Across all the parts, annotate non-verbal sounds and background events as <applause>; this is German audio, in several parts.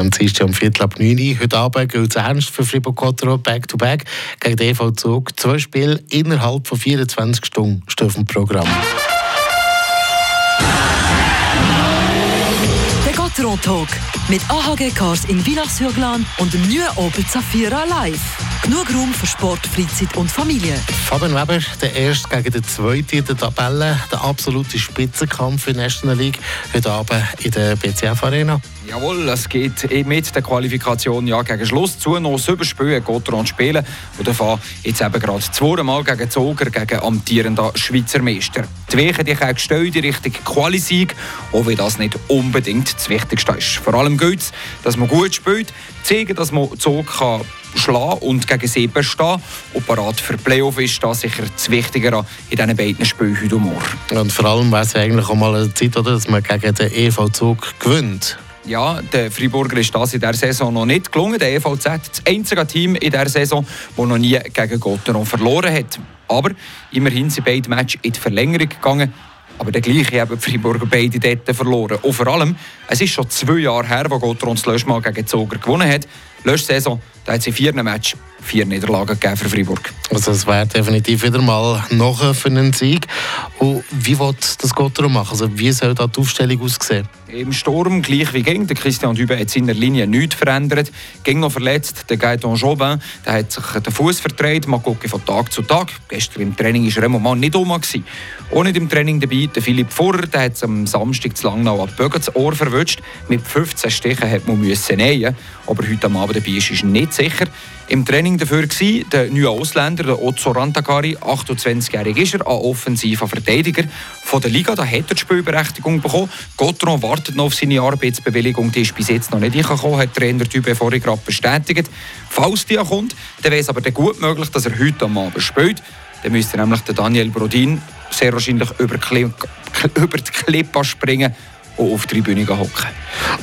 Am Dienstag um Viertel ab 9 Uhr. Heute Abend gilt es ernst für Fribourg-Cotero Back-to-Back gegen den EV Zug. Zwei Spiele innerhalb von 24 Stunden stehen auf dem Programm. Gotteron Talk mit AHG Cars in Villars-sur-Glane und dem neuen Opel Zafira Live. Genug Raum für Sport, Freizeit und Familie. Fabian Weber, der erste gegen den zweiten in der Tabelle. Der absolute Spitzenkampf in der National League. Heute Abend in der BCF Arena. Jawohl, es geht mit der Qualifikation ja gegen Schluss zu. Noch sieben Spiele Gotteron spielen. Und davon jetzt eben gerade zweimal gegen Zoger, gegen amtierender Schweizer Meister. Die Wege die haben gestellt in Richtung Quali-Sieg, auch wenn das nicht unbedingt das Wichtigste ist. Vor allem geht es, dass man gut spielt, zeigen, dass man Zog kann schlagen und gegen sie bestehen. Und parat für Playoff ist das sicher das Wichtigere in diesen beiden Spielen heute morgen. Und vor allem wäre es eigentlich auch mal eine Zeit, oder, dass man gegen den EV Zug gewinnt. Ja, der Freiburger ist das in dieser Saison noch nicht gelungen. Der EVZ, das einzige Team in dieser Saison, das noch nie gegen Gotteron verloren hat. Aber immerhin sind beide Matches in die Verlängerung gegangen. Aber der gleiche haben die Freiburger beide dort verloren. Und vor allem, es ist schon zwei Jahre her, wo Gotteron das letzte Mal gegen Zoger gewonnen hat. Letzte Saison da hat es in vier Matches vier Niederlagen gegeben für Freiburg. Also es wäre definitiv wieder mal noch für einen Sieg. Und wie wird das Gotteron machen? Also wie soll da die Aufstellung aussehen? Im Sturm gleich wie gegen. Der Christian Dübe hat seiner Linie nichts verändert. Ging noch verletzt. Der Gaëtan Jobin der hat sich den Fuß verdreht. Mal gucken von Tag zu Tag. Gestern im Training war Remo Mann nicht um. Auch nicht im Training dabei. Der Philipp Furrer der hat am Samstag zu Langnau ab Bögen das Ohr verwünscht. Mit 15 Stichen hat man müssen nähen. Aber heute am Abend dabei ist, ist nicht sicher. Im Training dafür war der neue Ausländer, der Ozzo Rantakari, 28-jährig ist er, ein offensiver Verteidiger von der Liga. Da hat er die Spielberechtigung bekommen. Gotron wartet noch auf seine Arbeitsbewilligung, die ist bis jetzt noch nicht gekommen, hat Trainer Typ vorhin gerade bestätigt. Falls die kommt, dann wäre es aber gut möglich, dass er heute am Abend spielt. Dann müsste nämlich der Daniel Brodin sehr wahrscheinlich über, die <laughs> Klippe springen und auf die Tribüne hocken.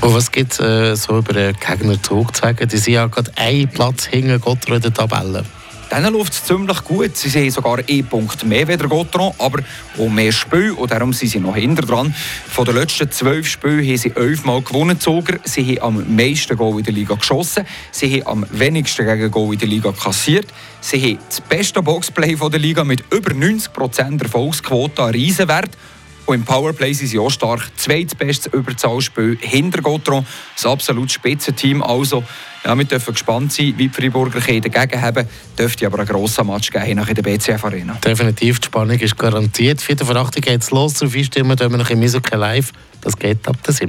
Und was gibt es äh, so über den Gegner zurückzusagen? Die sind ja gerade einen Platz hinter Gotteron in der Tabelle. Denen läuft es ziemlich gut. Sie sehen sogar einen Punkt mehr wie der Gotteron, aber auch mehr Spiele und darum sind sie noch hinter dran. Von den letzten zwölf Spielen haben sie elfmal gewonnen. Zoger. Sie haben am meisten Goal in der Liga geschossen. Sie haben am wenigsten gegen Goal in der Liga kassiert. Sie haben das beste Boxplay der Liga mit über 90% Erfolgsquote an Riesenwert. Und im Powerplay sind sie auch stark. Zweitbestes Überzahlspiel hinter Gotron. Ein absolut Spitzenteam. Also, ja, wir dürfen gespannt sein, wie die Freiburger dagegen haben. Dürfte aber ein grosser Match geben nach der BCF Arena. Definitiv, die Spannung ist garantiert. Vierte Verachtung geht es los. Zu vier Stimmen wir noch im Eishockey live. Das geht ab der 7.